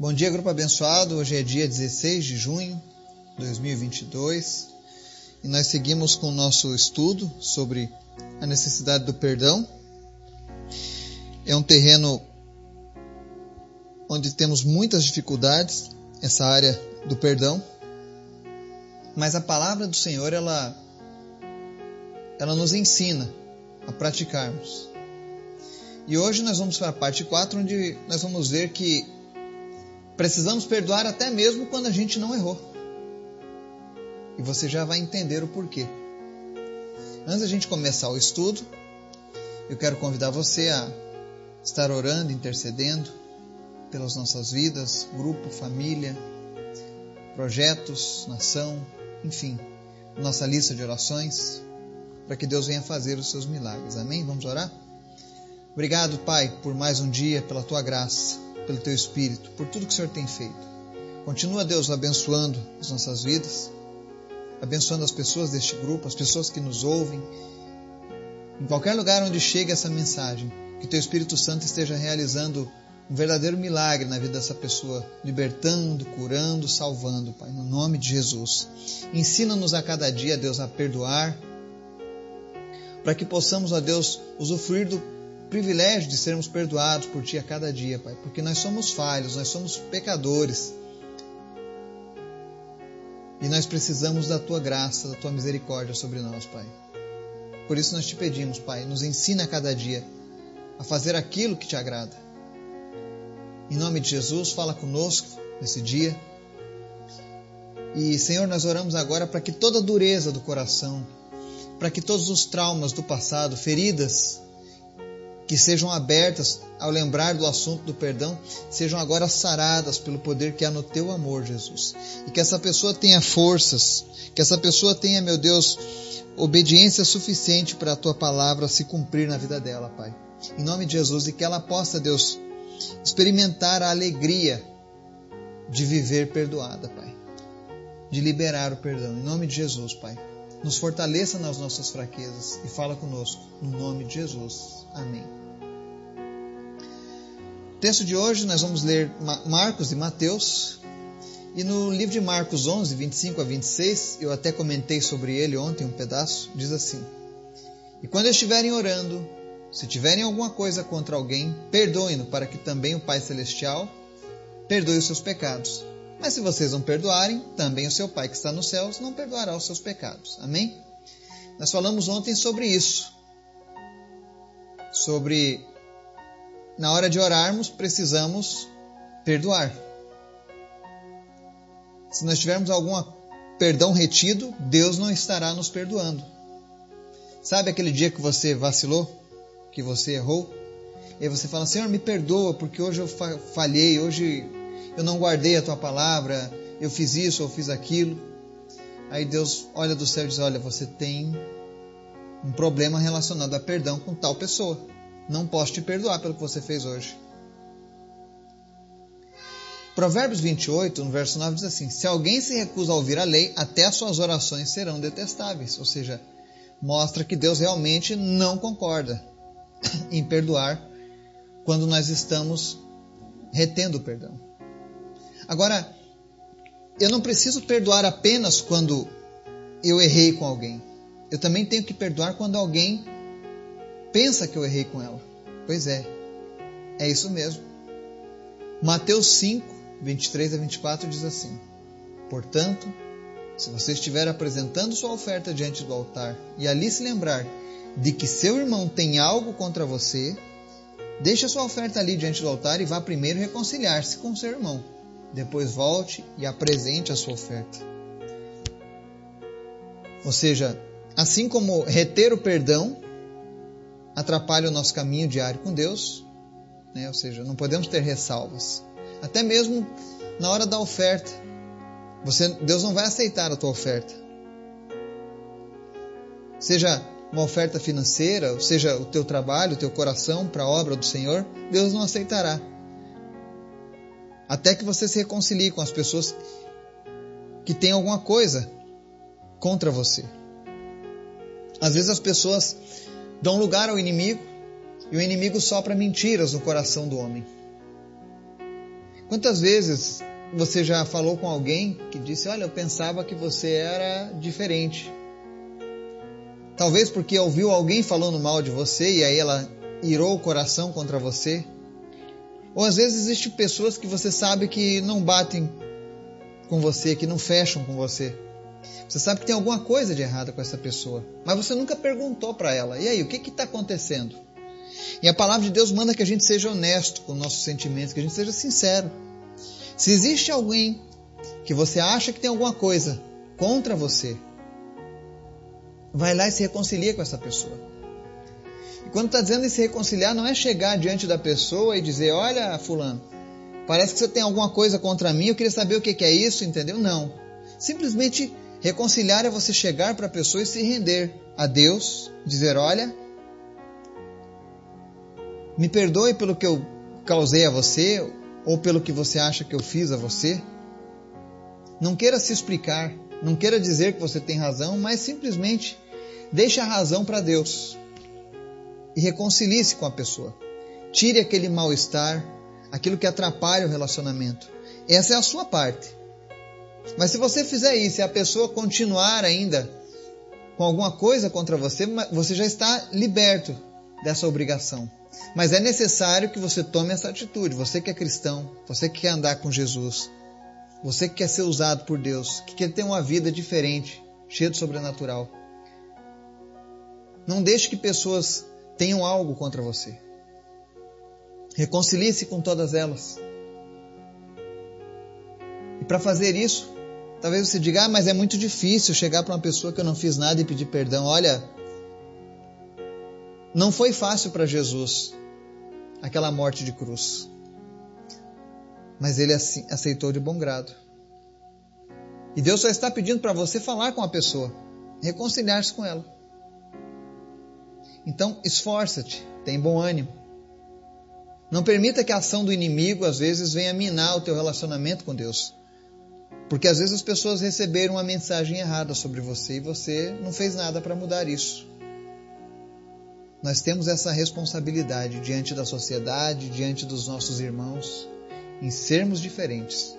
Bom dia, grupo abençoado. Hoje é dia 16 de junho de 2022 e nós seguimos com o nosso estudo sobre a necessidade do perdão. É um terreno onde temos muitas dificuldades, essa área do perdão, mas a palavra do Senhor ela ela nos ensina a praticarmos. E hoje nós vamos para a parte 4, onde nós vamos ver que Precisamos perdoar até mesmo quando a gente não errou. E você já vai entender o porquê. Antes da gente começar o estudo, eu quero convidar você a estar orando, intercedendo pelas nossas vidas, grupo, família, projetos, nação, enfim, nossa lista de orações, para que Deus venha fazer os seus milagres. Amém? Vamos orar? Obrigado, Pai, por mais um dia, pela tua graça pelo teu Espírito, por tudo que o Senhor tem feito. Continua, Deus, abençoando as nossas vidas, abençoando as pessoas deste grupo, as pessoas que nos ouvem. Em qualquer lugar onde chegue essa mensagem, que teu Espírito Santo esteja realizando um verdadeiro milagre na vida dessa pessoa, libertando, curando, salvando, Pai, no nome de Jesus. Ensina-nos a cada dia, Deus, a perdoar, para que possamos, ó Deus, usufruir do privilégio de sermos perdoados por Ti a cada dia, Pai, porque nós somos falhos, nós somos pecadores. E nós precisamos da Tua graça, da Tua misericórdia sobre nós, Pai. Por isso nós te pedimos, Pai, nos ensina a cada dia a fazer aquilo que te agrada. Em nome de Jesus, fala conosco nesse dia. E, Senhor, nós oramos agora para que toda dureza do coração, para que todos os traumas do passado, feridas que sejam abertas ao lembrar do assunto do perdão, sejam agora saradas pelo poder que há no teu amor, Jesus. E que essa pessoa tenha forças, que essa pessoa tenha, meu Deus, obediência suficiente para a tua palavra se cumprir na vida dela, Pai. Em nome de Jesus, e que ela possa, Deus, experimentar a alegria de viver perdoada, Pai. De liberar o perdão. Em nome de Jesus, Pai. Nos fortaleça nas nossas fraquezas e fala conosco. No nome de Jesus. Amém texto de hoje nós vamos ler Marcos e Mateus. E no livro de Marcos 11, 25 a 26, eu até comentei sobre ele ontem um pedaço, diz assim: E quando estiverem orando, se tiverem alguma coisa contra alguém, perdoem-no, para que também o Pai Celestial perdoe os seus pecados. Mas se vocês não perdoarem, também o seu Pai que está nos céus não perdoará os seus pecados. Amém? Nós falamos ontem sobre isso. Sobre na hora de orarmos, precisamos perdoar. Se nós tivermos algum perdão retido, Deus não estará nos perdoando. Sabe aquele dia que você vacilou, que você errou? E você fala: Senhor, me perdoa, porque hoje eu falhei, hoje eu não guardei a tua palavra, eu fiz isso, eu fiz aquilo. Aí Deus olha do céu e diz: Olha, você tem um problema relacionado a perdão com tal pessoa não posso te perdoar pelo que você fez hoje. Provérbios 28, no verso 9, diz assim: Se alguém se recusa a ouvir a lei, até as suas orações serão detestáveis. Ou seja, mostra que Deus realmente não concorda em perdoar quando nós estamos retendo o perdão. Agora, eu não preciso perdoar apenas quando eu errei com alguém. Eu também tenho que perdoar quando alguém pensa que eu errei com ela. Pois é, é isso mesmo. Mateus 5, 23 a 24 diz assim: Portanto, se você estiver apresentando sua oferta diante do altar e ali se lembrar de que seu irmão tem algo contra você, deixe a sua oferta ali diante do altar e vá primeiro reconciliar-se com seu irmão. Depois volte e apresente a sua oferta. Ou seja, assim como reter o perdão atrapalha o nosso caminho diário com Deus, né? ou seja, não podemos ter ressalvas. Até mesmo na hora da oferta, você, Deus não vai aceitar a tua oferta. Seja uma oferta financeira, seja o teu trabalho, o teu coração para a obra do Senhor, Deus não aceitará. Até que você se reconcilie com as pessoas que têm alguma coisa contra você. Às vezes as pessoas dão lugar ao inimigo e o inimigo sopra mentiras no coração do homem. Quantas vezes você já falou com alguém que disse: Olha, eu pensava que você era diferente. Talvez porque ouviu alguém falando mal de você e aí ela irou o coração contra você. Ou às vezes existem pessoas que você sabe que não batem com você, que não fecham com você. Você sabe que tem alguma coisa de errado com essa pessoa, mas você nunca perguntou para ela: e aí, o que está acontecendo? E a palavra de Deus manda que a gente seja honesto com nossos sentimentos, que a gente seja sincero. Se existe alguém que você acha que tem alguma coisa contra você, vai lá e se reconcilia com essa pessoa. Quando está dizendo em se reconciliar, não é chegar diante da pessoa e dizer: Olha, Fulano, parece que você tem alguma coisa contra mim, eu queria saber o que é isso, entendeu? Não. Simplesmente Reconciliar é você chegar para a pessoa e se render a Deus, dizer: Olha, me perdoe pelo que eu causei a você ou pelo que você acha que eu fiz a você. Não queira se explicar, não queira dizer que você tem razão, mas simplesmente deixe a razão para Deus e reconcilie-se com a pessoa. Tire aquele mal-estar, aquilo que atrapalha o relacionamento. Essa é a sua parte. Mas se você fizer isso e a pessoa continuar ainda com alguma coisa contra você, você já está liberto dessa obrigação. Mas é necessário que você tome essa atitude. Você que é cristão, você que quer andar com Jesus, você que quer ser usado por Deus, que quer ter uma vida diferente, cheia de sobrenatural. Não deixe que pessoas tenham algo contra você. Reconcilie-se com todas elas. E para fazer isso, talvez você diga: ah, mas é muito difícil chegar para uma pessoa que eu não fiz nada e pedir perdão. Olha, não foi fácil para Jesus aquela morte de cruz. Mas ele aceitou de bom grado. E Deus só está pedindo para você falar com a pessoa, reconciliar-se com ela. Então, esforça-te, tem bom ânimo. Não permita que a ação do inimigo às vezes venha minar o teu relacionamento com Deus. Porque às vezes as pessoas receberam uma mensagem errada sobre você e você não fez nada para mudar isso. Nós temos essa responsabilidade diante da sociedade, diante dos nossos irmãos, em sermos diferentes.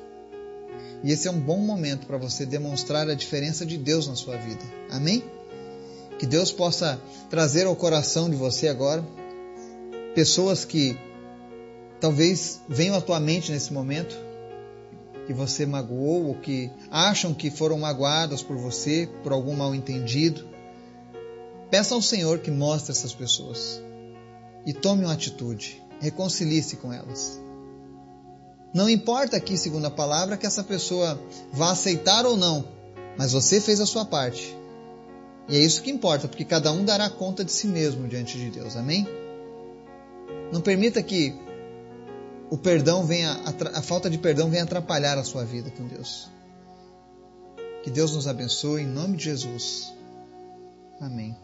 E esse é um bom momento para você demonstrar a diferença de Deus na sua vida. Amém? Que Deus possa trazer ao coração de você agora pessoas que talvez venham à tua mente nesse momento que você magoou ou que acham que foram magoadas por você por algum mal entendido. Peça ao Senhor que mostre essas pessoas e tome uma atitude, reconcilie-se com elas. Não importa aqui, segundo a palavra, que essa pessoa vá aceitar ou não, mas você fez a sua parte. E é isso que importa, porque cada um dará conta de si mesmo diante de Deus. Amém? Não permita que o perdão venha, a falta de perdão venha atrapalhar a sua vida com Deus. Que Deus nos abençoe em nome de Jesus. Amém.